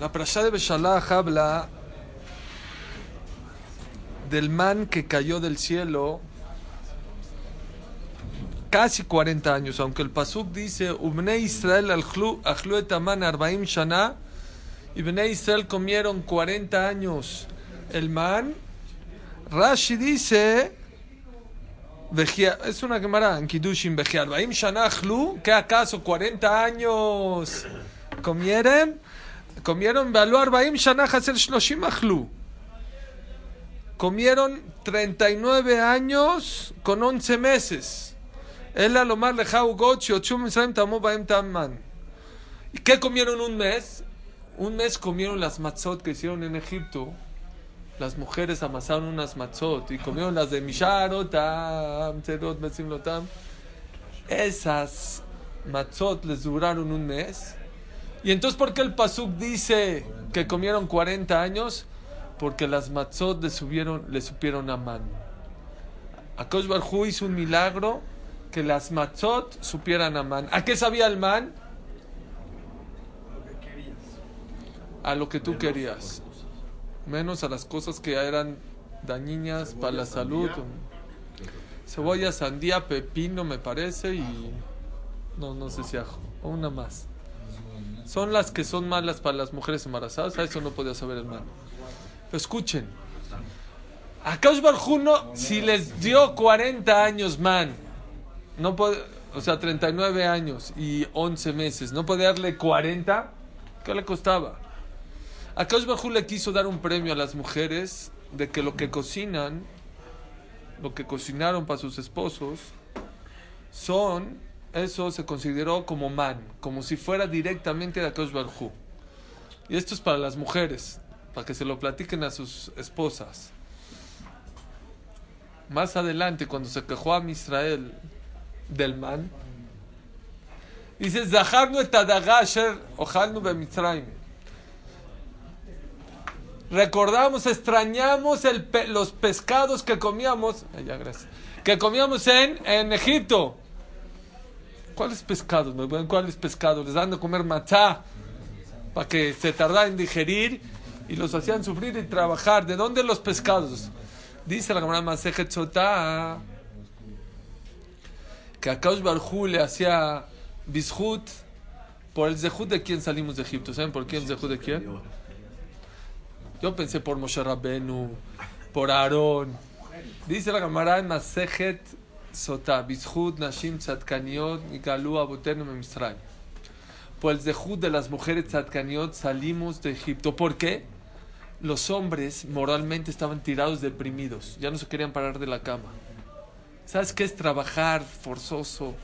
La Prashá de Beshalach habla del man que cayó del cielo casi 40 años, aunque el Pasuk dice, Ubne Israel al-Khlu etaman arbaim shana, y Bnei Israel comieron 40 años el man. Rashi dice, es una quemara en Kiddushin arbaim shana khlu, ¿qué acaso 40 años comieron? Comieron. Comieron 39 años con 11 meses. Ella lo más lejao gochi o chum tamó baem tamman. ¿Y qué comieron un mes? Un mes comieron las matzot que hicieron en Egipto. Las mujeres amasaron unas matzot y comieron las de Misharotam, Terot, Besimlotam. Esas matzot les duraron un mes. Y entonces, ¿por qué el Pasuk dice que comieron 40 años? Porque las matzot le, subieron, le supieron a man. Akosh Barhu hizo un milagro que las matzot supieran a man. ¿A qué sabía el man? A lo que tú querías. Menos a las cosas que eran dañinas para la salud. Cebolla, sandía, pepino, me parece, y. No, no sé si ajo. O una más. Son las que son malas para las mujeres embarazadas. A eso no podía saber el man. escuchen. A Kaush Barjuno, si les dio 40 años, man, no puede, o sea, 39 años y 11 meses, no puede darle 40, ¿qué le costaba? A Bajú le quiso dar un premio a las mujeres de que lo que cocinan, lo que cocinaron para sus esposos, son, eso se consideró como man, como si fuera directamente de Akash Bajú. Y esto es para las mujeres, para que se lo platiquen a sus esposas. Más adelante, cuando se quejó a Israel del man. Dice, Zaharnu et Ojalnu Bemitzraim. Recordamos, extrañamos el los pescados que comíamos, que comíamos en, en Egipto. ¿Cuáles pescados? ¿Cuáles pescados? Les dan de comer matzá para que se tardara en digerir y los hacían sufrir y trabajar. ¿De dónde los pescados? Dice la camarada Masejet Sotá que a Kaush Barjú le hacía Bishut por el Zehut de quién salimos de Egipto. ¿Saben por quién Zehut de quién? Yo pensé por Moshe Rabbenu, por Aarón. Dice la camarada en Masejet Sota, Bishut, Nashim, Tzadkaniot, Memistray. Por el de las mujeres Tzadkaniot salimos de Egipto. ¿Por qué? Los hombres moralmente estaban tirados, deprimidos. Ya no se querían parar de la cama ¿Sabes qué es trabajar forzoso?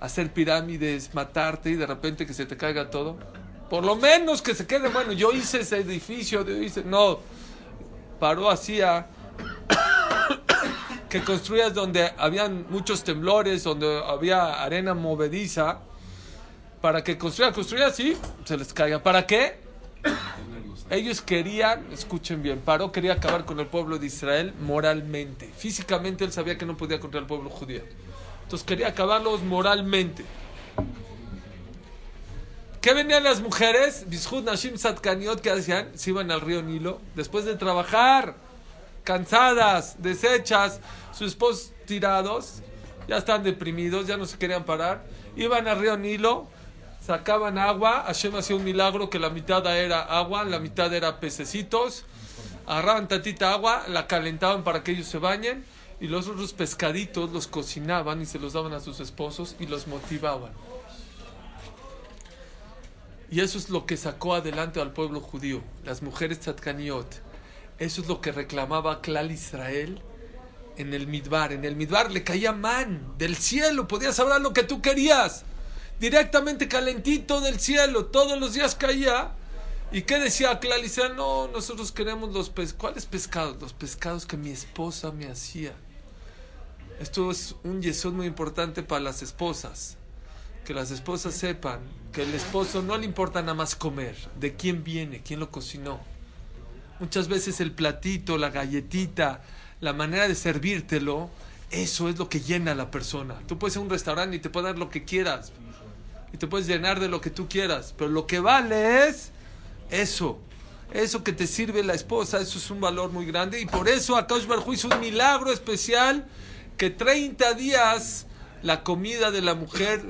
Hacer pirámides, matarte y de repente que se te caiga todo. Por lo menos que se quede, bueno, yo hice ese edificio, yo hice, no, paró hacía que construías donde habían muchos temblores, donde había arena movediza, para que construya, construya así, se les caiga. ¿Para qué? Ellos querían, escuchen bien, Paró quería acabar con el pueblo de Israel moralmente. Físicamente él sabía que no podía contra el pueblo judío. Entonces quería acabarlos moralmente. ¿Qué venían las mujeres? Bishud Nashim Satkaniot, que hacían? Se iban al río Nilo. Después de trabajar, cansadas, deshechas, sus esposos tirados, ya están deprimidos, ya no se querían parar. Iban al río Nilo sacaban agua, Hashem hacía un milagro que la mitad era agua, la mitad era pececitos, agarraban tantita agua, la calentaban para que ellos se bañen y los otros pescaditos los cocinaban y se los daban a sus esposos y los motivaban. Y eso es lo que sacó adelante al pueblo judío, las mujeres tzadkaniot. Eso es lo que reclamaba Clal Israel en el Midbar. En el Midbar le caía man del cielo, podías hablar lo que tú querías directamente calentito del cielo, todos los días caía. ¿Y qué decía Clalicia? No, nosotros queremos los pescados. ¿Cuáles pescados? Los pescados que mi esposa me hacía. Esto es un yesod muy importante para las esposas. Que las esposas sepan que el esposo no le importa nada más comer, de quién viene, quién lo cocinó. Muchas veces el platito, la galletita, la manera de servírtelo, eso es lo que llena a la persona. Tú puedes ir a un restaurante y te puede dar lo que quieras, y te puedes llenar de lo que tú quieras, pero lo que vale es Eso. Eso que te sirve la esposa, eso es un valor muy grande. Y por eso Akash Barhu hizo un milagro especial que 30 días la comida de la mujer,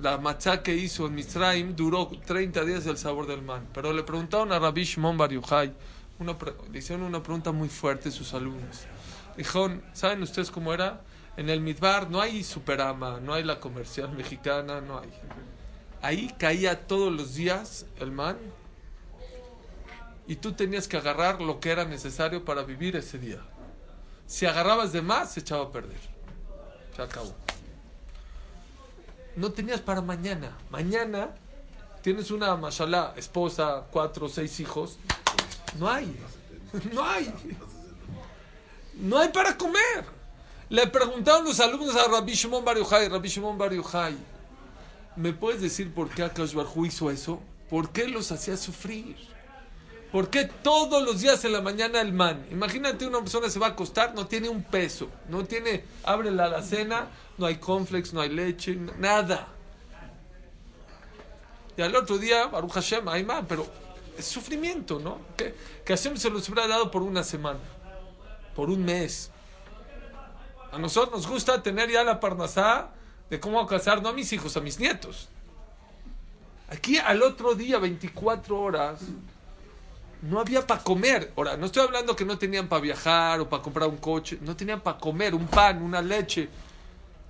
la matzá que hizo en Mitzrayim, duró 30 días el sabor del man. Pero le preguntaron a Rabbi Shimon Bar Yochai, una, le hicieron una pregunta muy fuerte a sus alumnos. Dijeron, ¿saben ustedes cómo era? En el Midbar no hay Superama, no hay la comercial mexicana, no hay. Ahí caía todos los días el man y tú tenías que agarrar lo que era necesario para vivir ese día. Si agarrabas de más, se echaba a perder. Se acabó. No tenías para mañana. Mañana tienes una mashallah, esposa, cuatro seis hijos. No hay. No hay. No hay para comer. Le preguntaron los alumnos a Rabbi Shimon Bar Yochai, Rabbi Shimon Bar Yochai, ¿me puedes decir por qué Akash Barhu hizo eso? ¿Por qué los hacía sufrir? ¿Por qué todos los días en la mañana el man? Imagínate una persona se va a acostar, no tiene un peso, no tiene, abre la alacena, no hay cornflakes, no hay leche, nada. Y al otro día, Baruch Hashem, hay man, pero es sufrimiento, ¿no? Que, que Hashem se los hubiera dado por una semana, por un mes. A nosotros nos gusta tener ya la parnasá de cómo casar, no a mis hijos, a mis nietos. Aquí al otro día, 24 horas, no había para comer. Ahora, no estoy hablando que no tenían para viajar o para comprar un coche, no tenían para comer, un pan, una leche.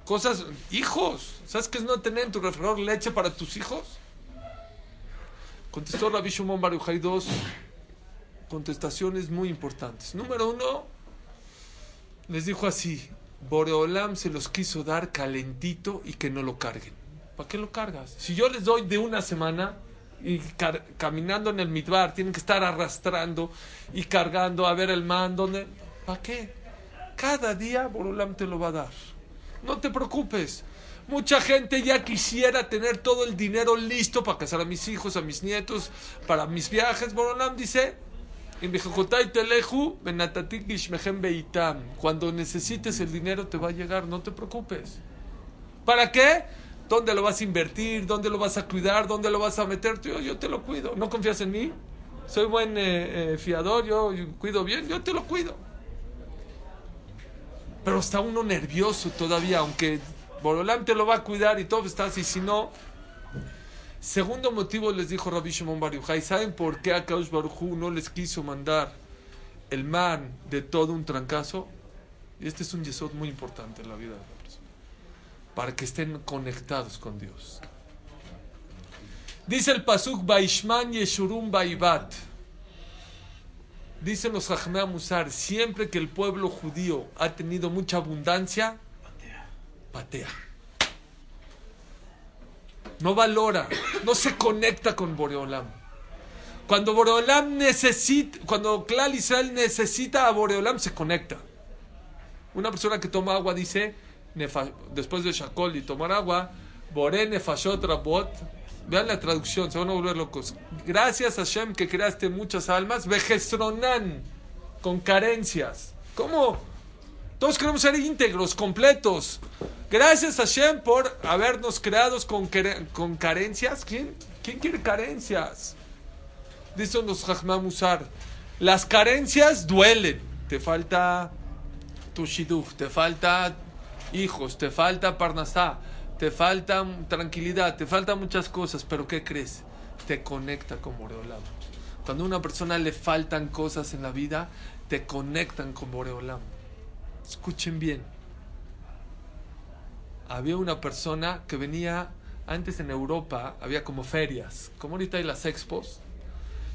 Cosas, hijos, ¿sabes qué es no tener en tu refrigerador leche para tus hijos? Contestó Rabbi Shimon Bar Yochai dos contestaciones muy importantes. Número uno, les dijo así, Boreolam se los quiso dar calentito y que no lo carguen. ¿Para qué lo cargas? Si yo les doy de una semana, y caminando en el mitbar, tienen que estar arrastrando y cargando a ver el man, donde ¿Para qué? Cada día Borolam te lo va a dar. No te preocupes. Mucha gente ya quisiera tener todo el dinero listo para casar a mis hijos, a mis nietos, para mis viajes. Borolam dice, cuando necesites el dinero te va a llegar, no te preocupes. ¿Para qué? ¿Dónde lo vas a invertir? ¿Dónde lo vas a cuidar? ¿Dónde lo vas a meter? Yo, te lo cuido. ¿No confías en mí? Soy buen eh, eh, fiador, yo, cuido bien, yo te lo cuido. Pero está uno nervioso todavía, aunque Borolam te lo va a cuidar y todo está así. Si no, segundo motivo les dijo Rabbi Shimon Bar ¿Saben por qué a Kaush Baruchu no les quiso mandar el man de todo un trancazo? Y este es un yesod muy importante en la vida para que estén conectados con Dios. Dice el Pasuk Baishman Yeshurum Baibat. Dicen los Jajmea Musar, siempre que el pueblo judío ha tenido mucha abundancia, patea. No valora, no se conecta con Boreolam. Cuando Boreolam necesita, cuando Klal Israel necesita a Boreolam, se conecta. Una persona que toma agua dice, después de Shakol y tomar agua, Boré Nefashot Rabot. Vean la traducción, se van a volver locos. Gracias a Hashem que creaste muchas almas, Vejestronan, con carencias. ¿Cómo? Todos queremos ser íntegros, completos. Gracias a Hashem por habernos creados con, con carencias. ¿Quién, ¿Quién quiere carencias? Dicen los Musar. Las carencias duelen. Te falta tu te falta hijos, te falta parnasá, te falta tranquilidad, te faltan muchas cosas, pero ¿qué crees? Te conecta con Boreolam. Cuando a una persona le faltan cosas en la vida, te conectan con Boreolam. Escuchen bien. Había una persona que venía, antes en Europa había como ferias, como ahorita hay las expos,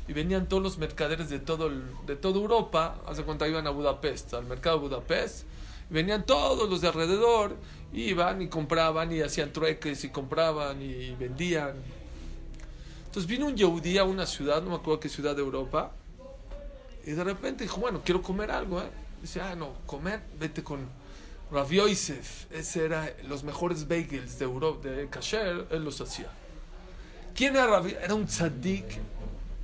y venían todos los mercaderes de, todo de toda Europa, hace cuenta iban a Budapest, al mercado de Budapest, Venían todos los de alrededor, iban y compraban y hacían trueques y compraban y vendían. Entonces vino un Yehudí a una ciudad, no me acuerdo qué ciudad de Europa, y de repente dijo, bueno, quiero comer algo, ¿eh? Dice, ah, no, comer, vete con Rav Yosef. Ese era los mejores bagels de Europa, de Kasher, él los hacía. ¿Quién era Rav Era un tzaddik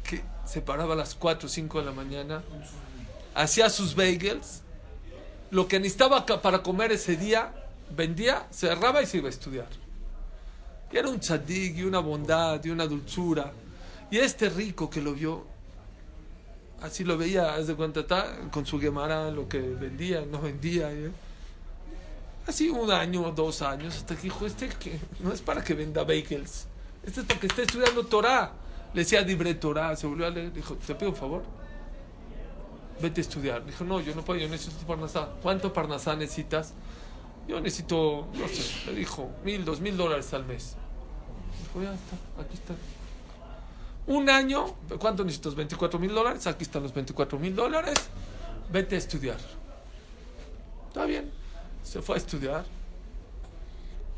que se paraba a las 4 o 5 de la mañana, hacía sus bagels lo que necesitaba para comer ese día, vendía, cerraba y se iba a estudiar. Y era un tzadik y una bondad y una dulzura. Y este rico que lo vio, Así lo veía, haz de cuenta, está con su Gemara, lo que vendía, no vendía. ¿eh? Así un año, dos años, hasta que dijo, este que no es para que venda bagels, este es porque está estudiando Torah. Le decía libre Torah, se volvió a leer, dijo, te pido un favor, vete a estudiar. Dijo, no, yo no puedo, yo necesito Parnasá. ¿Cuánto Parnasá necesitas? Yo necesito, no sé, le dijo, mil, dos mil dólares al mes. Dijo, ya está, aquí está. Un año, ¿cuánto necesitas? 24 mil dólares. Aquí están los 24 mil dólares. Vete a estudiar. Está bien. Se fue a estudiar.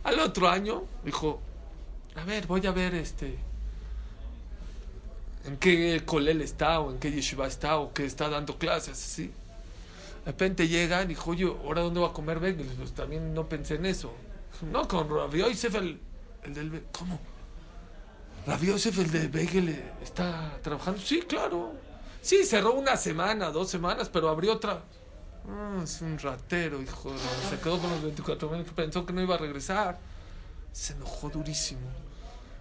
Al otro año dijo, a ver, voy a ver este en qué colel está o en qué yeshiva está o qué está dando clases, así. De repente llega y dijo, oye, ¿ahora dónde va a comer bagels? Pues también no pensé en eso. No, con Rabbi Yosef, el, el del... ¿Cómo? Rabbi Yosef, el de Bagel, está trabajando. Sí, claro. Sí, cerró una semana, dos semanas, pero abrió otra. Ah, es un ratero, hijo. Se quedó con los 24 mil, pensó que no iba a regresar. Se enojó durísimo.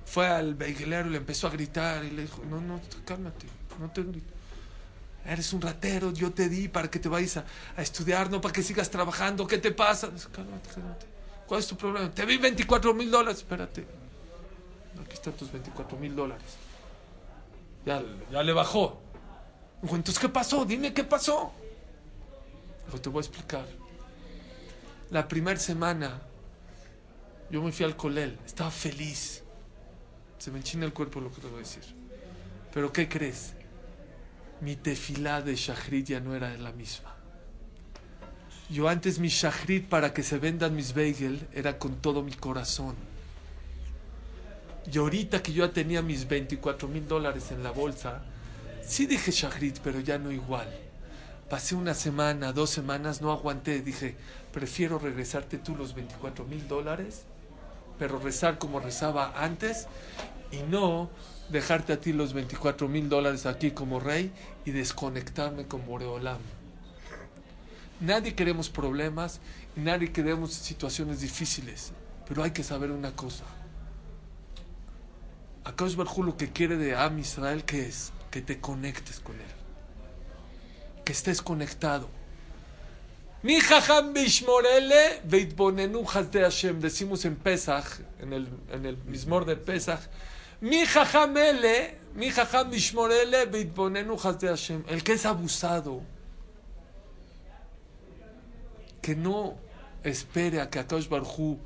Fue al bagelero y le empezó a gritar y le dijo, no, no, cálmate, no te grites. Eres un ratero, yo te di para que te vayas a, a estudiar, no para que sigas trabajando. ¿Qué te pasa? Cálmate, cálmate. ¿Cuál es tu problema? Te vi 24 mil dólares. Espérate. Aquí están tus 24 mil dólares. Ya, ya le bajó. Entonces, ¿qué pasó? Dime qué pasó. Te voy a explicar. La primera semana yo me fui al colel. Estaba feliz. Se me enchina el cuerpo lo que te voy a decir. Pero ¿qué crees? Mi tefilá de Shahrit ya no era la misma. Yo antes mi Shahrit para que se vendan mis bagel era con todo mi corazón. Y ahorita que yo ya tenía mis 24 mil dólares en la bolsa, sí dije Shahrit, pero ya no igual. Pasé una semana, dos semanas, no aguanté. Dije, prefiero regresarte tú los 24 mil dólares, pero rezar como rezaba antes y no dejarte a ti los 24 mil dólares aquí como rey y desconectarme con Boreolam. Nadie queremos problemas, nadie queremos situaciones difíciles, pero hay que saber una cosa. Akash Barjú lo que quiere de Am Israel, que es? Que te conectes con él. Que estés conectado. Mi jajam bishmorele veitbonenu de Hashem. Decimos en Pesach, en el, en el mismor de Pesach. Mi jajam ele, mi jajam bishmorele veitbonenu de Hashem. El que es abusado. Que no espere a que Akash Barjú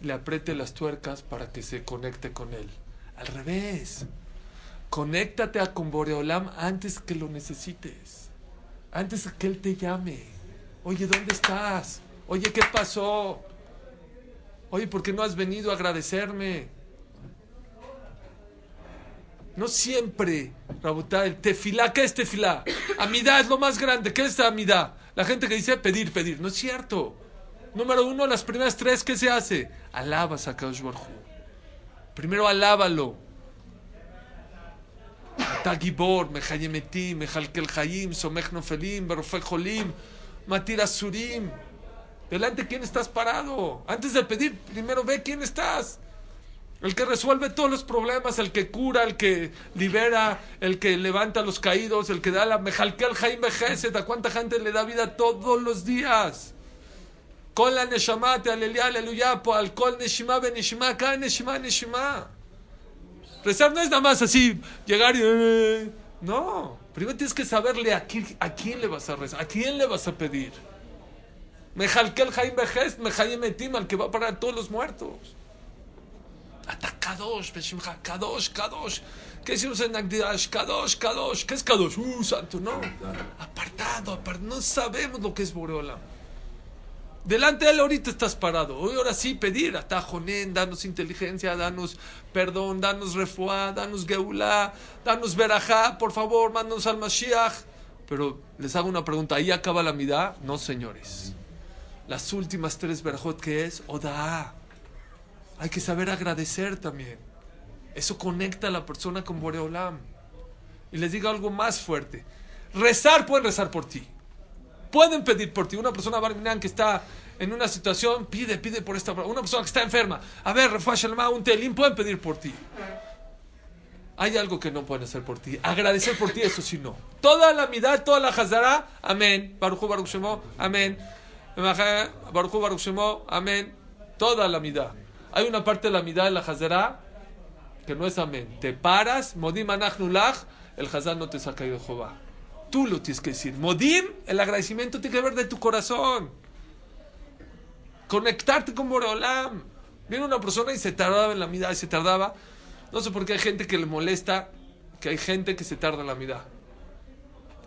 le apriete las tuercas para que se conecte con él. Al revés. Conéctate a con Boreolam antes que lo necesites. Antes que él te llame. Oye, ¿dónde estás? Oye, ¿qué pasó? Oye, ¿por qué no has venido a agradecerme? No siempre, Rabotá, el tefilá, ¿qué es tefilá? Amidad es lo más grande. ¿Qué es amidad? La gente que dice pedir, pedir. No es cierto. Número uno, las primeras tres, ¿qué se hace? Alabas a Kaush. Primero alábalo. Mejalkel Hayim, Somech Nofelim, Berofel Jolim, Matir Asurim. Delante, ¿quién estás parado? Antes de pedir, primero ve quién estás. El que resuelve todos los problemas, el que cura, el que libera, el que levanta a los caídos, el que da la Mejalkel Hayim Bejeset. ¿A cuánta gente le da vida todos los días? Con la Neshama, te aleluya, aleluya, al Kol Neshima, Beneshima, cada Neshima, Neshima. Rezar no es nada más así, llegar y... No, primero tienes que saberle a quién, a quién le vas a rezar, a quién le vas a pedir. Mejalkel Jaim Bejest, Mejayem Etim, al que va a parar todos los muertos. Hasta Kadosh, Beshimcha, Kadosh, Kadosh. ¿Qué decimos en? Kadosh, Kadosh. ¿Qué es Kadosh? Uh, santo, no. Apartado, apartado. No sabemos lo que es Boreolam. Delante de él ahorita estás parado. Hoy ahora sí pedir, atajonen, danos inteligencia, danos perdón, danos refuá, danos geulá, danos verajá, por favor, mándanos al Mashiach. Pero les hago una pregunta, ¿ahí acaba la midá? No, señores. Las últimas tres verajot que es Oda. Hay que saber agradecer también. Eso conecta a la persona con Boreolam. Y les digo algo más fuerte. Rezar, pueden rezar por ti pueden pedir por ti. Una persona barminan que está en una situación, pide, pide por esta Una persona que está enferma, a ver, Refashalma, un telín, pueden pedir por ti. hay algo que no pueden hacer por ti. Agradecer por ti, eso sí no. Toda la mitad, toda la hazara, amén. Baruch Baruch Shemo, amén. Baruch Baruch Shemo, amén. Toda la mitad. Hay una parte de la mitad de la hazara que no es amén. Te paras, modim anachnulach, el hazar no te saca de Jehová. Tú lo tienes que decir. Modim, el agradecimiento tiene que ver de tu corazón. Conectarte con Boreolam. Viene una persona y se tardaba en la mitad y se tardaba. No sé por qué hay gente que le molesta que hay gente que se tarda en la mitad.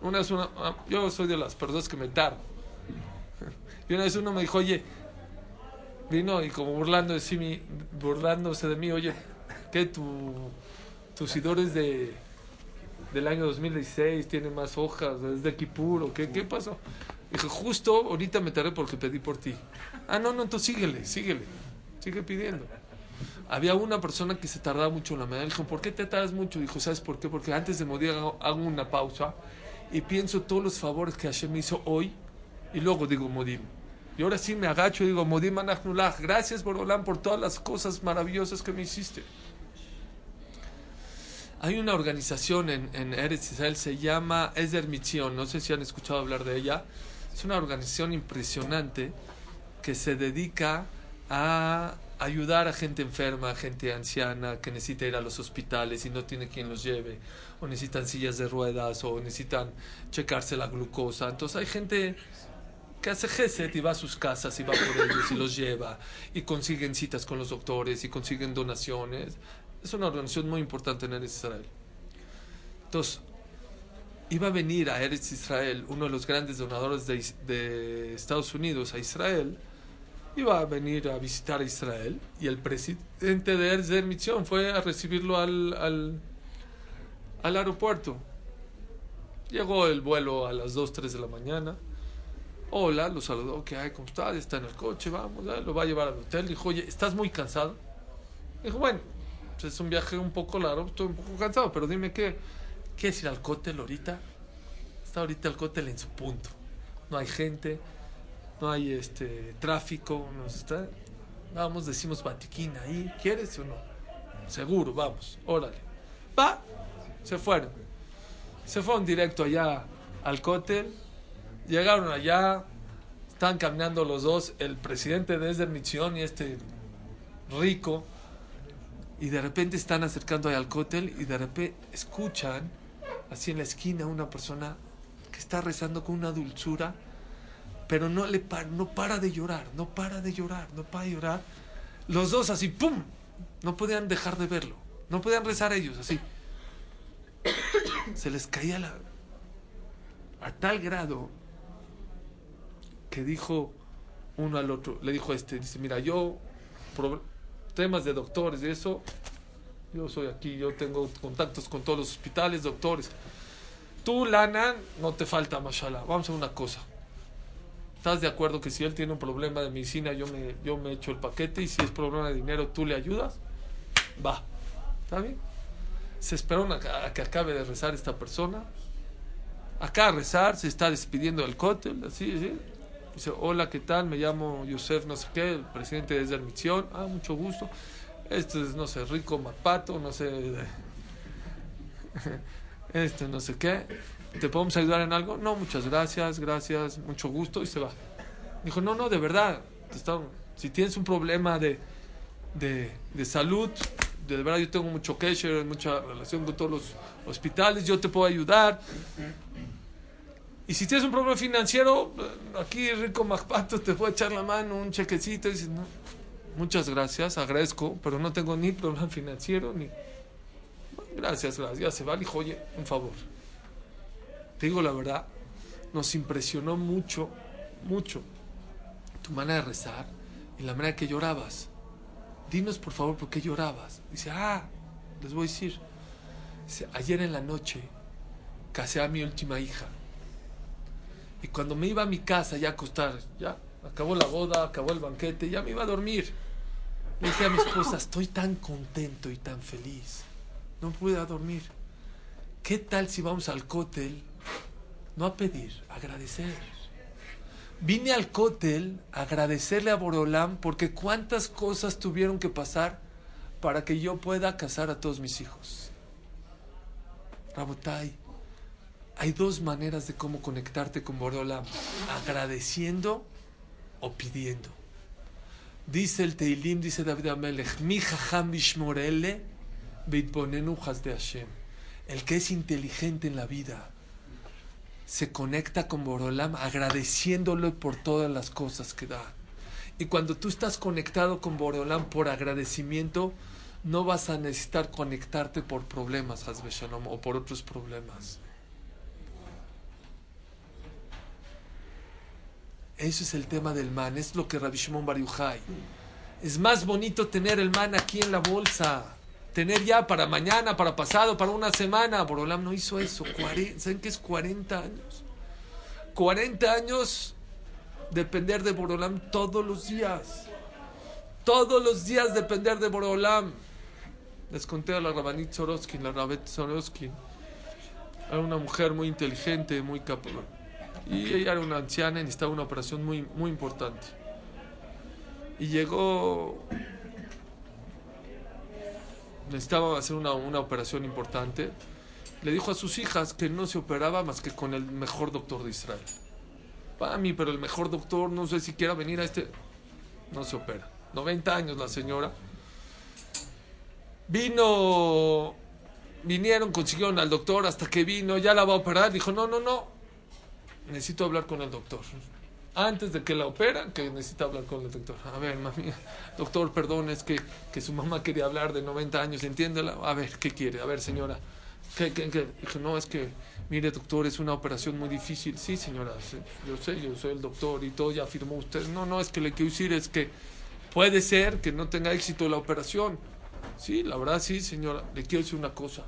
Una vez una, ah, yo soy de las personas que me tardo. Y una vez uno me dijo, oye, vino y como burlando de sí, burlándose de mí, oye, ¿qué tu, tus idores de, del año 2016 tienen más hojas? ¿Es de Kipur o qué? ¿Qué pasó? Dije, justo ahorita me tardé porque pedí por ti. Ah, no, no, entonces síguele, síguele, sigue pidiendo. Había una persona que se tardaba mucho en la medalla. Dijo, ¿por qué te tardas mucho? Dijo, ¿sabes por qué? Porque antes de morir hago, una pausa y pienso todos los favores que Hashem me hizo hoy y luego digo Modim. Y ahora sí me agacho y digo Modim Anachnullah. Gracias, Borolán, por todas las cosas maravillosas que me hiciste. Hay una organización en, en Eretz Israel, se llama Ezer Mitzion. No sé si han escuchado hablar de ella. Es una organización impresionante que se dedica a ayudar a gente enferma, a gente anciana que necesita ir a los hospitales y no tiene quien los lleve, o necesitan sillas de ruedas, o necesitan checarse la glucosa. Entonces hay gente que hace GESET y va a sus casas y va por ellos y los lleva y consiguen citas con los doctores y consiguen donaciones. Es una organización muy importante en Eretz Israel. Entonces, iba a venir a Eretz Israel uno de los grandes donadores de, de Estados Unidos a Israel iba a venir a visitar a Israel y el presidente de Erzer Misión fue a recibirlo al, al, al, aeropuerto. Llegó el vuelo a las 2, 3 de la mañana. Hola, lo saludó, ¿qué hay? ¿Cómo está? Está en el coche, vamos, lo va a llevar al hotel. Dijo, oye, ¿estás muy cansado? Dijo, bueno, pues es un viaje un poco largo, estoy un poco cansado, pero dime qué, ¿quieres ir al cótel ahorita? Está ahorita el cótel en su punto. No hay gente, no hay este tráfico, nos está, vamos, decimos Batiquín ahí, ¿quieres o no? Seguro, vamos, órale. Va, se fueron. Se fueron directo allá al cótel, llegaron allá, están caminando los dos, el presidente de Esder Misión y este rico, y de repente están acercando al cótel y de repente escuchan así en la esquina una persona que está rezando con una dulzura pero no, le para, no para de llorar, no para de llorar, no para de llorar. Los dos así, ¡pum! No podían dejar de verlo, no podían rezar ellos así. Se les caía la... A tal grado que dijo uno al otro, le dijo este, dice, mira, yo, temas de doctores y eso, yo soy aquí, yo tengo contactos con todos los hospitales, doctores. Tú, Lana, no te falta, mashallah. Vamos a una cosa ¿Estás de acuerdo que si él tiene un problema de medicina, yo me, yo me echo el paquete y si es problema de dinero, tú le ayudas? Va. ¿Está bien? Se esperó a, que acabe de rezar esta persona. Acá a rezar, se está despidiendo del cótel, así, así. Dice, hola, ¿qué tal? Me llamo Yosef, no sé qué, el presidente de misión. Ah, mucho gusto. Este es, no sé, Rico Mapato, no sé. Este, no sé qué. ¿te podemos ayudar en algo? No, muchas gracias, gracias, mucho gusto y se va. Dijo, no, no, de verdad, si tienes un problema de, de, de salud, de verdad yo tengo mucho cashier, mucha relación con todos los hospitales, yo te puedo ayudar. Y si tienes un problema financiero, aquí Rico Macpato te puede echar la mano, un chequecito, y dices, no, muchas gracias, agradezco, pero no tengo ni problema financiero, ni... Gracias, gracias, se va, dijo, oye, un favor te digo la verdad, nos impresionó mucho, mucho tu manera de rezar y la manera que llorabas. Dinos por favor por qué llorabas. Dice, ah, les voy a decir. Dice, ayer en la noche casé a mi última hija. Y cuando me iba a mi casa ya a acostar, ya acabó la boda, acabó el banquete, ya me iba a dormir. Le dije a mi esposa, estoy tan contento y tan feliz. No pude dormir. ¿Qué tal si vamos al cótel no a pedir, agradecer. Vine al cótel a agradecerle a Borolam porque cuántas cosas tuvieron que pasar para que yo pueda casar a todos mis hijos. Rabotai, hay dos maneras de cómo conectarte con Boreolam, agradeciendo o pidiendo. Dice el Teilim, dice David Amelech, mi de Hashem. El que es inteligente en la vida se conecta con Boreolam agradeciéndole por todas las cosas que da. Y cuando tú estás conectado con Boreolam por agradecimiento, no vas a necesitar conectarte por problemas, Hazbe Shalom, o por otros problemas. Eso es el tema del man, es lo que Rabbi Shimon Es más bonito tener el man aquí en la bolsa, tener ya para mañana, para pasado, para una semana. Borolam no hizo eso. ¿Saben qué es 40 años? 40 años depender de Borolam todos los días. Todos los días depender de Borolam. Les conté a la Rabanit Soroskin, la Rabet Soroskin. Era una mujer muy inteligente, muy capaz y ella era una anciana y necesitaba una operación muy, muy importante. Y llegó, necesitaba hacer una, una operación importante. Le dijo a sus hijas que no se operaba más que con el mejor doctor de Israel. Para mí, pero el mejor doctor, no sé si quiera venir a este. No se opera. 90 años la señora. Vino, vinieron, consiguieron al doctor hasta que vino, ya la va a operar. Dijo: No, no, no, necesito hablar con el doctor. Antes de que la operan, que necesita hablar con el doctor. A ver, mami, doctor, perdón, es que, que su mamá quería hablar de 90 años, entiéndela. A ver, ¿qué quiere? A ver, señora. ¿Qué, qué, qué? No, es que, mire, doctor, es una operación muy difícil. Sí, señora, yo sé, yo soy el doctor y todo, ya firmó usted. No, no, es que le quiero decir es que puede ser que no tenga éxito la operación. Sí, la verdad, sí, señora. Le quiero decir una cosa.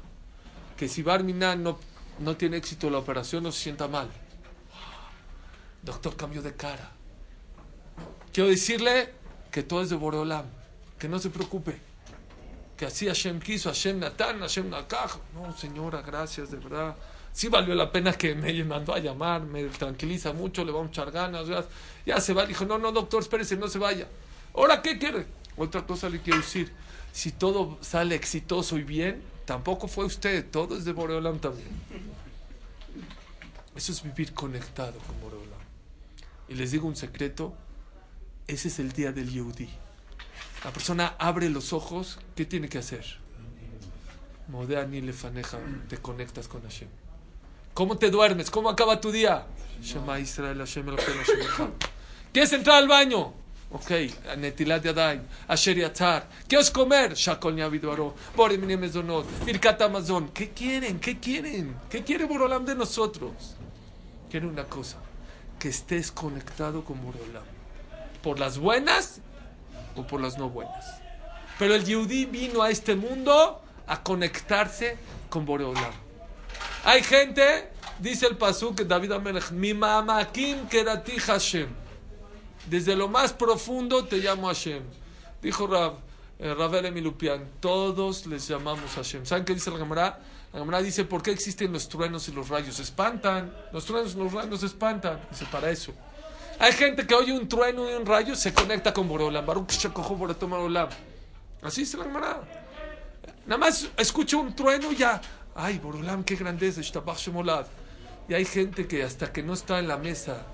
Que si Barmina no, no tiene éxito la operación, no se sienta mal Doctor cambió de cara. Quiero decirle que todo es de Boreolam, que no se preocupe, que así Hashem quiso, Hashem Natan, Hashem Nakaj. No, señora, gracias, de verdad. Sí valió la pena que me mandó a llamar, me tranquiliza mucho, le va a echar ganas. Ya, se va, dijo, no, no, doctor, espérese, no se vaya. ¿Ahora qué quiere? Otra cosa le quiero decir, si todo sale exitoso y bien, tampoco fue usted, todo es de Boreolam también. Eso es vivir conectado con Boreolam. Y les digo un secreto, ese es el día del Yehudi. La persona abre los ojos, ¿qué tiene que hacer? Modeani lefaneja, te conectas con Hashem. ¿Cómo te duermes? ¿Cómo acaba tu día? Shema Israel, Hashem ¿Qué es entrar al baño? Ok, Netilat Yadayim, Asher Yatzar. ¿Qué es comer? Shakol Yaviduaro, Borim Mezonot, Birkat Amazon. ¿Qué quieren? ¿Qué quieren? ¿Qué quiere Borolam de nosotros? Quiere una cosa que estés conectado con Boreolam. Por las buenas o por las no buenas. Pero el Yehudi vino a este mundo a conectarse con Boreolam. Hay gente, dice el Pasuk David Amelech, mi mamakim kerati Hashem. Desde lo más profundo te llamo Hashem. Dijo eh, Ravel Emilupian, todos les llamamos Hashem. ¿Saben qué dice la Gemara? La Gemara dice, ¿por qué existen los truenos y los rayos? Espantan. Los truenos y los rayos espantan. Dice, para eso. Hay gente que oye un trueno y un rayo se conecta con Borolam. Baruch Borolam. Así dice la Gemara. Nada más escucha un trueno y ya. Ay, Borolam, qué grandeza. Y hay gente que hasta que no está en la mesa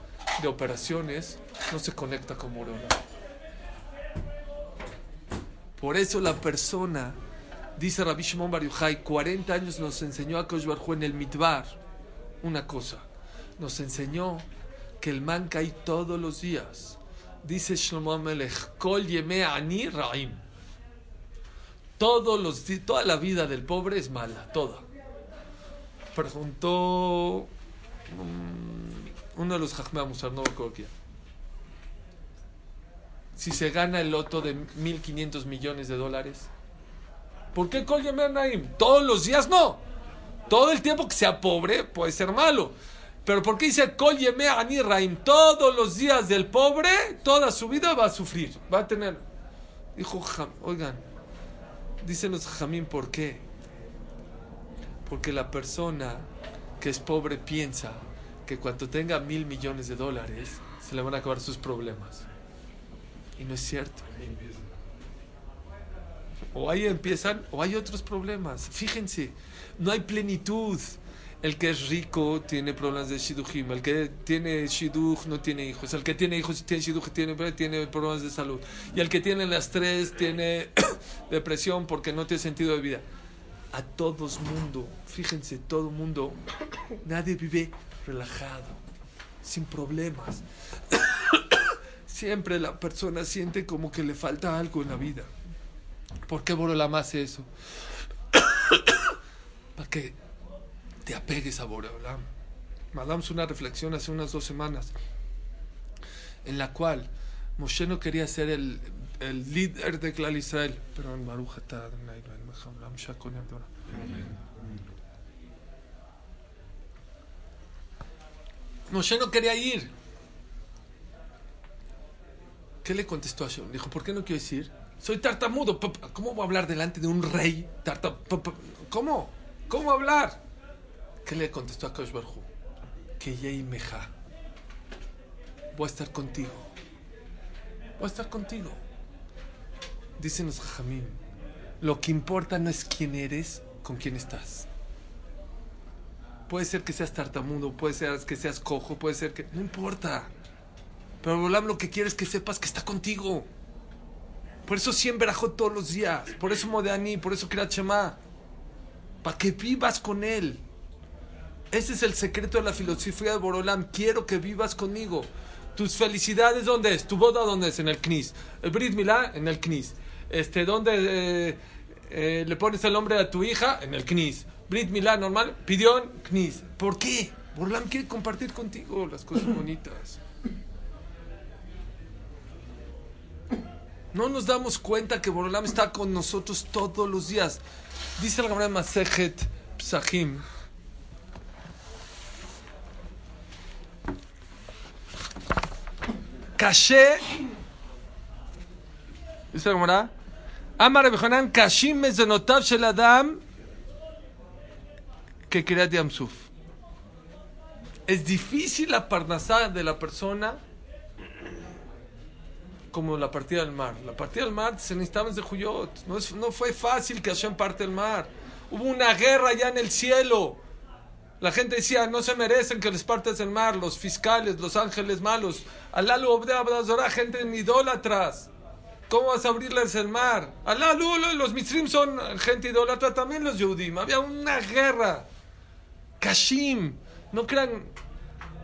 de operaciones no se conecta con Borolam. Por eso la persona Dice Rabbi Shimon Bar 40 años nos enseñó a Kosh en el Mitbar una cosa. Nos enseñó que el man cae todos los días. Dice Shlomo Melech, Kol Ani Raim. Todos los, toda la vida del pobre es mala, toda. Preguntó mm, uno de los Jajmea Musar, no Si se gana el loto de 1.500 millones de dólares, ¿Por qué Kol Naim? Todos los días no. Todo el tiempo que sea pobre puede ser malo. Pero ¿por qué dice Kol Ani Raim? Todos los días del pobre, toda su vida va a sufrir. Va a tener. Dijo, oigan, dicen los Jamín, ¿por qué? Porque la persona que es pobre piensa que cuando tenga mil millones de dólares se le van a acabar sus problemas. Y no es cierto. O ahí empiezan, o hay otros problemas. Fíjense, no hay plenitud. El que es rico tiene problemas de shiduchim. El que tiene shiduch no tiene hijos. El que tiene hijos tiene shiduch tiene, tiene problemas de salud. Y el que tiene las tres tiene depresión porque no tiene sentido de vida. A todos mundo, fíjense, todo mundo, nadie vive relajado, sin problemas. Siempre la persona siente como que le falta algo en la vida. ¿Por qué Borolam hace eso? Para que te apegues a Borolam. Mandamos una reflexión hace unas dos semanas en la cual Moshe no quería ser el, el líder de Klal Israel, pero en. Moshe no quería ir. ¿Qué le contestó a Hashem? Dijo, ¿por qué no quiero ir? Soy tartamudo. ¿Cómo voy a hablar delante de un rey? Tarta, ¿Cómo? ¿Cómo hablar? ¿Qué le contestó a Kosh? Que Yei Meja. Voy a estar contigo. Voy a estar contigo. Dicen los Jajamim. Lo que importa no es quién eres, con quién estás. Puede ser que seas tartamudo, puede ser que seas cojo, puede ser que... No importa. Pero Bolam lo que quiere es que sepas que está contigo. Por eso siempre verajó todos los días. Por eso Modeani, por eso Kirat Shema. Para que vivas con él. Ese es el secreto de la filosofía de Borolam. Quiero que vivas conmigo. Tus felicidades, ¿dónde es? ¿Tu boda dónde es? En el Knis. El Brit Milá, en el Knis. Este, ¿Dónde eh, eh, le pones el nombre a tu hija? En el Knis. Brit Milá, normal. Pidión, Knis. ¿Por qué? Borolam quiere compartir contigo las cosas bonitas. No nos damos cuenta que Borolam está con nosotros todos los días. Dice la Gemara Masejet Psahim. Caché. Dice la Gemara. Amar Bejonan Kashim Mezenotav Shel Adam. Que crea Yamsuf. Es difícil la parnasá de la persona como la partida del mar. La partida del mar se necesitaba de Juyot. No, es, no fue fácil que Hashem parte el mar. Hubo una guerra ya en el cielo. La gente decía, no se merecen que les partas el mar, los fiscales, los ángeles malos. Alá lo obdea gente en idólatras. ¿Cómo vas a abrirles el mar? Alá los misrim son gente idólatra, también los yudim. Había una guerra. Kashim. No crean,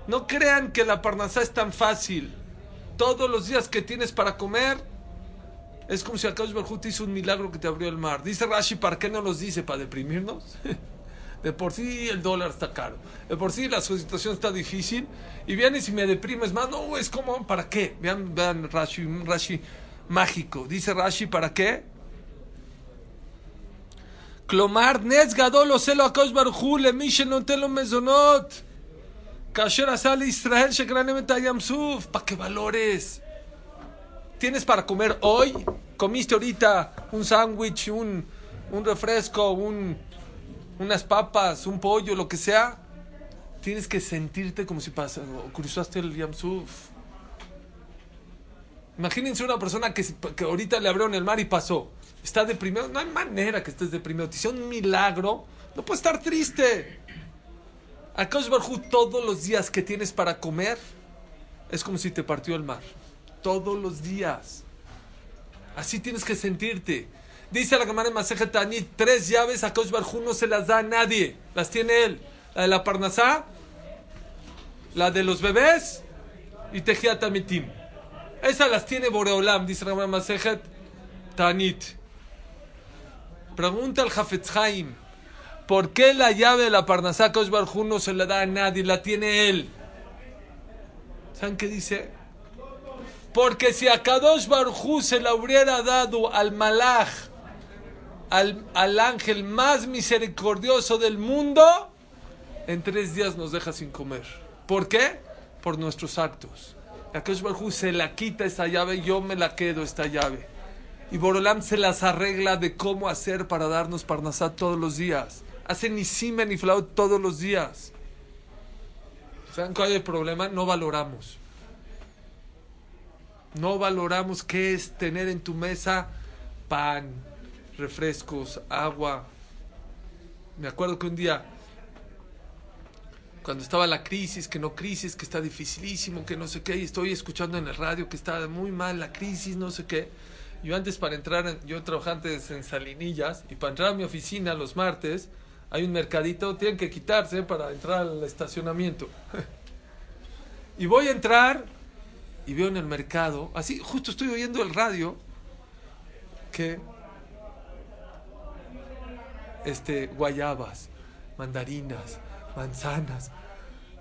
no crean que la parnasá es tan fácil todos los días que tienes para comer, es como si Akash Barjú te hizo un milagro que te abrió el mar. Dice Rashi, ¿para qué no los dice? ¿Para deprimirnos? De por sí el dólar está caro. De por sí la situación está difícil. Y vienes y me deprimes más. No, es como, ¿para qué? Vean, vean Rashi, Rashi mágico. Dice Rashi, ¿para qué? Clomar, Nes Gadolo Selo Akash Barjú, Mishen Telo Mezonot. Kasher sale Israel Yamsuf, para que valores. Tienes para comer hoy, comiste ahorita un sándwich, un, un refresco, un, unas papas, un pollo, lo que sea. Tienes que sentirte como si pasa, cruzaste el Yamsuf. Imagínense una persona que, que ahorita le abrieron el mar y pasó. Está deprimido. No hay manera que estés deprimido. Te hizo un milagro. No puedes estar triste. Akash Barhu, todos los días que tienes para comer, es como si te partió el mar. Todos los días. Así tienes que sentirte. Dice la Gemara en Tanit, tres llaves a Kosh Barhu no se las da a nadie. Las tiene él. La de la Parnasá, la de los bebés y Tejiat Amitim. Esas las tiene Boreolam, dice la Gemara Masejet Tanit. Pregunta al Hafetz Haim. ¿Por qué la llave de la Parnasá Kosh no se la da a nadie? La tiene él. ¿Saben qué dice? Porque si a Kadosh Barjú se la hubiera dado al Malach, al, al, ángel más misericordioso del mundo, en tres días nos deja sin comer. ¿Por qué? Por nuestros actos. A Kadosh Barjú se la quita esa llave, yo me la quedo esta llave. Y Borolam se las arregla de cómo hacer para darnos Parnasá todos los días hacen ni sima ni flaut todos los días. ¿Saben cuál es el problema? No valoramos. No valoramos qué es tener en tu mesa pan, refrescos, agua. Me acuerdo que un día, cuando estaba la crisis, que no crisis, que está dificilísimo, que no sé qué, y estoy escuchando en el radio que está muy mal la crisis, no sé qué. Yo antes para entrar, en- yo trabajaba antes en Salinillas, y para entrar a mi oficina los martes, hay un mercadito, tienen que quitarse para entrar al estacionamiento. y voy a entrar y veo en el mercado, así, justo estoy oyendo el radio, que este, guayabas, mandarinas, manzanas,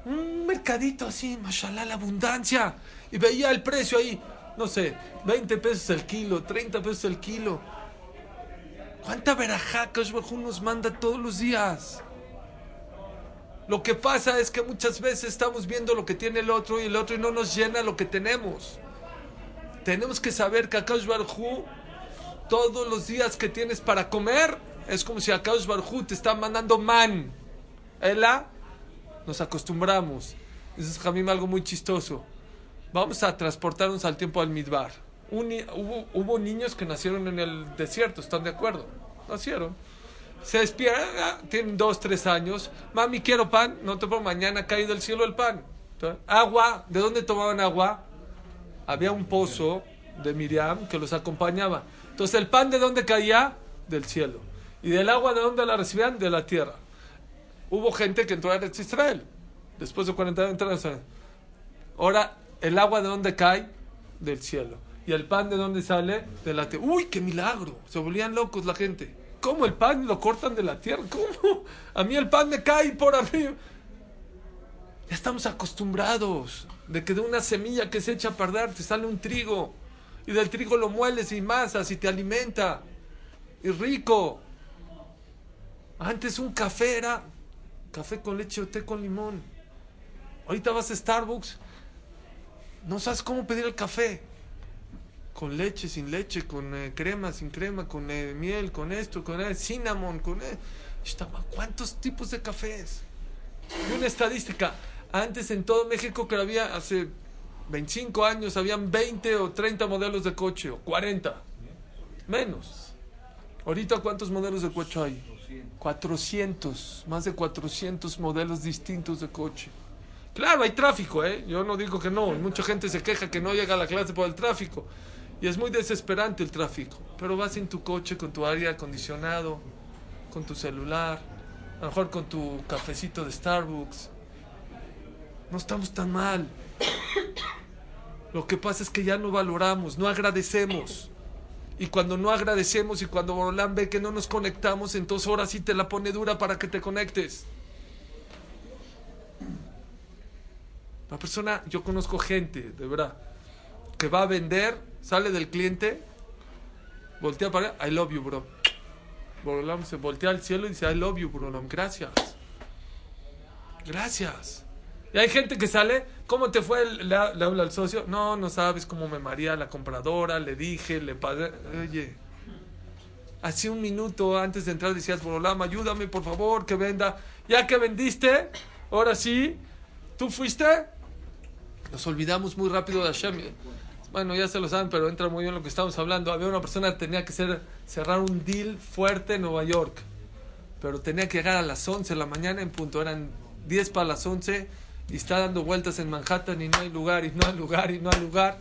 un mercadito así, mashallah, la abundancia. Y veía el precio ahí, no sé, 20 pesos el kilo, 30 pesos el kilo. ¿Cuánta verajá Hu nos manda todos los días? Lo que pasa es que muchas veces estamos viendo lo que tiene el otro y el otro no nos llena lo que tenemos. Tenemos que saber que Akash Barhu, todos los días que tienes para comer, es como si Akash Barhu te está mandando man. Ela, nos acostumbramos. Eso es Jamim algo muy chistoso. Vamos a transportarnos al tiempo al Midbar. Hubo, niños que nacieron en el desierto, ¿están de acuerdo? Nacieron. Se despierta, tienen dos, tres años. Mami, quiero pan. No te pongo mañana, caído del cielo el pan. Agua, ¿de dónde tomaban agua? Había un pozo de Miriam que los acompañaba. Entonces, ¿el pan de dónde caía? Del cielo. ¿Y del agua de dónde la recibían? De la tierra. Hubo gente que entró a Israel. Después de 40 años. Ahora, ¿el agua de dónde cae? Del cielo. ¿Y el pan de dónde sale? De la tierra. ¡Uy, qué milagro! Se volvían locos la gente. ¿Cómo el pan lo cortan de la tierra? ¿Cómo? A mí el pan me cae por arriba. Ya estamos acostumbrados de que de una semilla que se echa a perder te sale un trigo. Y del trigo lo mueles y masas y te alimenta. Y rico. Antes un café era café con leche o té con limón. Ahorita vas a Starbucks. No sabes cómo pedir el café. Con leche, sin leche, con eh, crema, sin crema, con eh, miel, con esto, con eh, cinnamon, con... eh. ¿Cuántos tipos de cafés? Y una estadística. Antes en todo México que había hace 25 años habían 20 o 30 modelos de coche, o 40. Menos. Ahorita ¿cuántos modelos de coche hay? 400, más de 400 modelos distintos de coche. Claro, hay tráfico, ¿eh? Yo no digo que no. Mucha gente se queja que no llega a la clase por el tráfico. Y es muy desesperante el tráfico. Pero vas en tu coche con tu aire acondicionado, con tu celular, a lo mejor con tu cafecito de Starbucks. No estamos tan mal. Lo que pasa es que ya no valoramos, no agradecemos. Y cuando no agradecemos y cuando Borolán ve que no nos conectamos, entonces ahora sí te la pone dura para que te conectes. La persona, yo conozco gente, de verdad, que va a vender, sale del cliente, voltea para I love you, bro. Borolam se voltea al cielo y dice, I love you, Borolam, gracias. Gracias. Y hay gente que sale, ¿cómo te fue? Le, habla al socio, no, no sabes cómo me maría la compradora, le dije, le pagué. Oye, hace un minuto antes de entrar decías, Borolam, ayúdame por favor, que venda. Ya que vendiste, ahora sí, ¿tú fuiste? Nos olvidamos muy rápido de Hashem. Bueno, ya se lo saben, pero entra muy bien lo que estamos hablando. Había una persona que tenía que ser, cerrar un deal fuerte en Nueva York, pero tenía que llegar a las 11 de la mañana en punto. Eran 10 para las 11 y está dando vueltas en Manhattan y no hay lugar, y no hay lugar, y no hay lugar.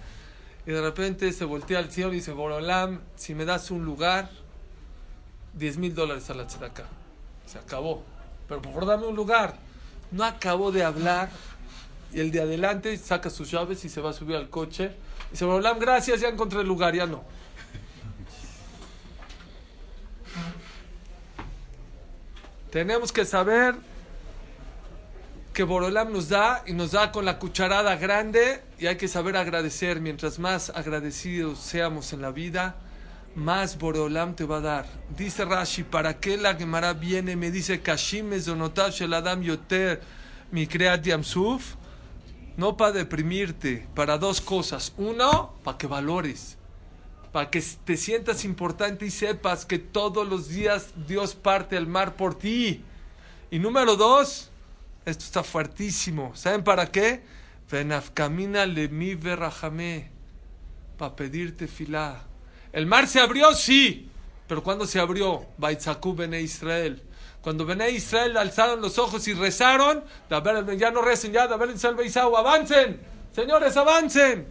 Y de repente se voltea al cielo y dice, Borolam, si me das un lugar, 10 mil dólares a la tzedakah. Se acabó. Pero por favor, dame un lugar. No acabó de hablar y el de adelante saca sus llaves y se va a subir al coche. Dice, Borolam, gracias, ya encontré el lugar, ya no. Tenemos que saber que Borolam nos da y nos da con la cucharada grande y hay que saber agradecer. Mientras más agradecidos seamos en la vida, más Borolam te va a dar. Dice Rashi, ¿para qué la Gemara viene? Me dice, Kashim shel adam yoter mi kreat yamsuf. No para deprimirte, para dos cosas. Uno, para que valores, para que te sientas importante y sepas que todos los días Dios parte el mar por ti. Y número dos, esto está fuertísimo. ¿Saben para qué? Venafkamina le mi verrajame. Para pedirte filá. El mar se abrió, sí. Pero cuando se abrió, Baitzaku Bene Israel. Cuando Bene Israel alzaron los ojos y rezaron, ya no recen, ya, avancen, señores, avancen.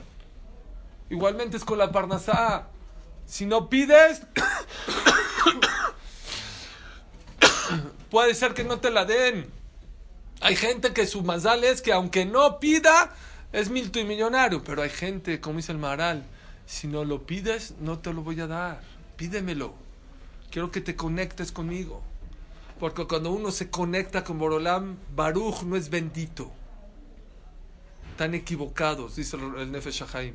Igualmente es con la Parnasá. Si no pides, puede ser que no te la den. Hay gente que su mazal es que aunque no pida, es millonario. Pero hay gente, como dice el Maral, si no lo pides, no te lo voy a dar. Pídemelo. Quiero que te conectes conmigo. Porque cuando uno se conecta con Borolam, Baruch no es bendito. Están equivocados, dice el Nefesh Shahaim.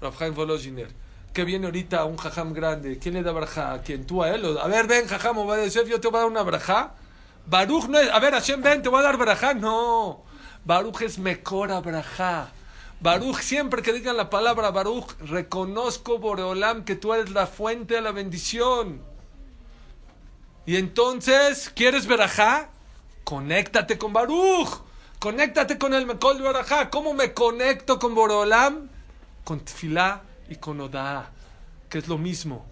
Rafhaim Volozhiner. Que viene ahorita un jajam grande. ¿Quién le da braja? ¿A quién? ¿Tú a él? A ver, ven, jajam, yo te voy a dar una braja. Baruch no es. A ver, Hashem, ven, te voy a dar braja. No. Baruch es Mekora braja. Baruch, siempre que digan la palabra Baruch, reconozco, Boreolam, que tú eres la fuente de la bendición. Y entonces, ¿quieres verajá? Conéctate con Baruch. Conéctate con el Mekol Barajá. ¿Cómo me conecto con Boreolam? Con Tefilá y con Oda, que es lo mismo.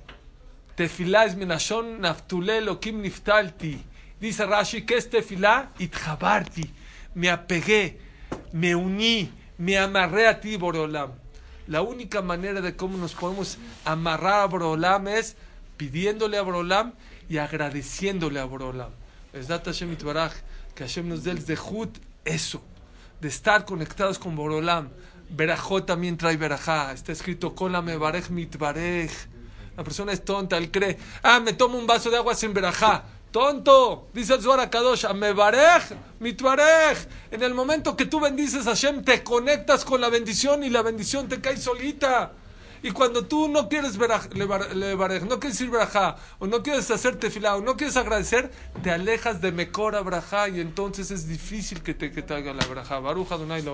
Tefilá es Menashon Naftule Kim Niftalti. Dice Rashi, ¿qué es Tefilá? Itjabarti. Me apegué, me uní, me amarré a ti, Boreolam. La única manera de cómo nos podemos amarrar a Boreolam es pidiéndole a Boreolam y agradeciéndole a Borolam. Es Hashem que Hashem nos dé el zehut, eso, de estar conectados con Borolam. Berajot también trae berajá. Está escrito, me barej mitbarej. La persona es tonta, él cree, ah, me tomo un vaso de agua sin berajá. Tonto, dice el Zohar Kadosh, me barej, mitbarej. En el momento que tú bendices a Hashem, te conectas con la bendición y la bendición te cae solita. Y cuando tú no quieres ver no quieres ir brajá, o no quieres hacer tefilá, o no quieres agradecer, te alejas de mecora brajá y entonces es difícil que te, que te haga la brajá. Baruja Dunay la